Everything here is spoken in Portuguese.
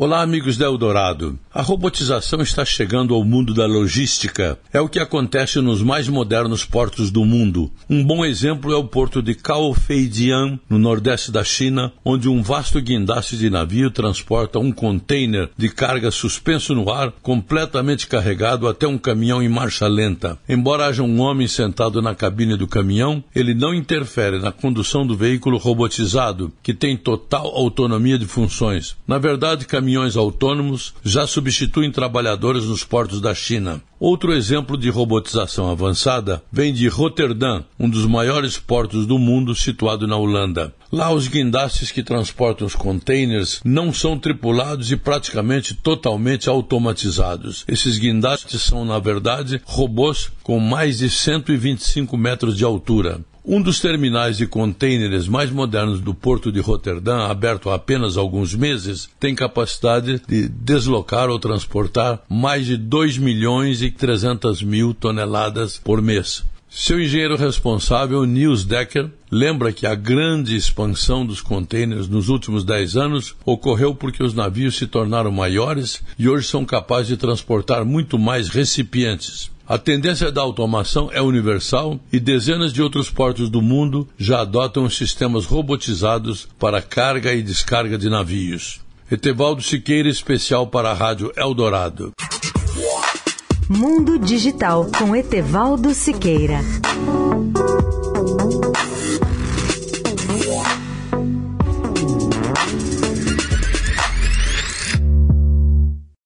Olá, amigos da Eldorado. A robotização está chegando ao mundo da logística. É o que acontece nos mais modernos portos do mundo. Um bom exemplo é o porto de Kaofeidian, no nordeste da China, onde um vasto guindaste de navio transporta um container de carga suspenso no ar, completamente carregado até um caminhão em marcha lenta. Embora haja um homem sentado na cabine do caminhão, ele não interfere na condução do veículo robotizado, que tem total autonomia de funções. Na verdade, caminhões autônomos já substituem trabalhadores nos portos da China. Outro exemplo de robotização avançada vem de Roterdã, um dos maiores portos do mundo situado na Holanda. Lá, os guindastes que transportam os containers não são tripulados e praticamente totalmente automatizados. Esses guindastes são, na verdade, robôs com mais de 125 metros de altura. Um dos terminais de contêineres mais modernos do porto de Roterdã, aberto há apenas alguns meses, tem capacidade de deslocar ou transportar mais de 2 milhões e 300 mil toneladas por mês. Seu engenheiro responsável, Niels Decker, lembra que a grande expansão dos contêineres nos últimos 10 anos ocorreu porque os navios se tornaram maiores e hoje são capazes de transportar muito mais recipientes. A tendência da automação é universal e dezenas de outros portos do mundo já adotam sistemas robotizados para carga e descarga de navios. Etevaldo Siqueira, especial para a Rádio Eldorado. Mundo Digital com Etevaldo Siqueira.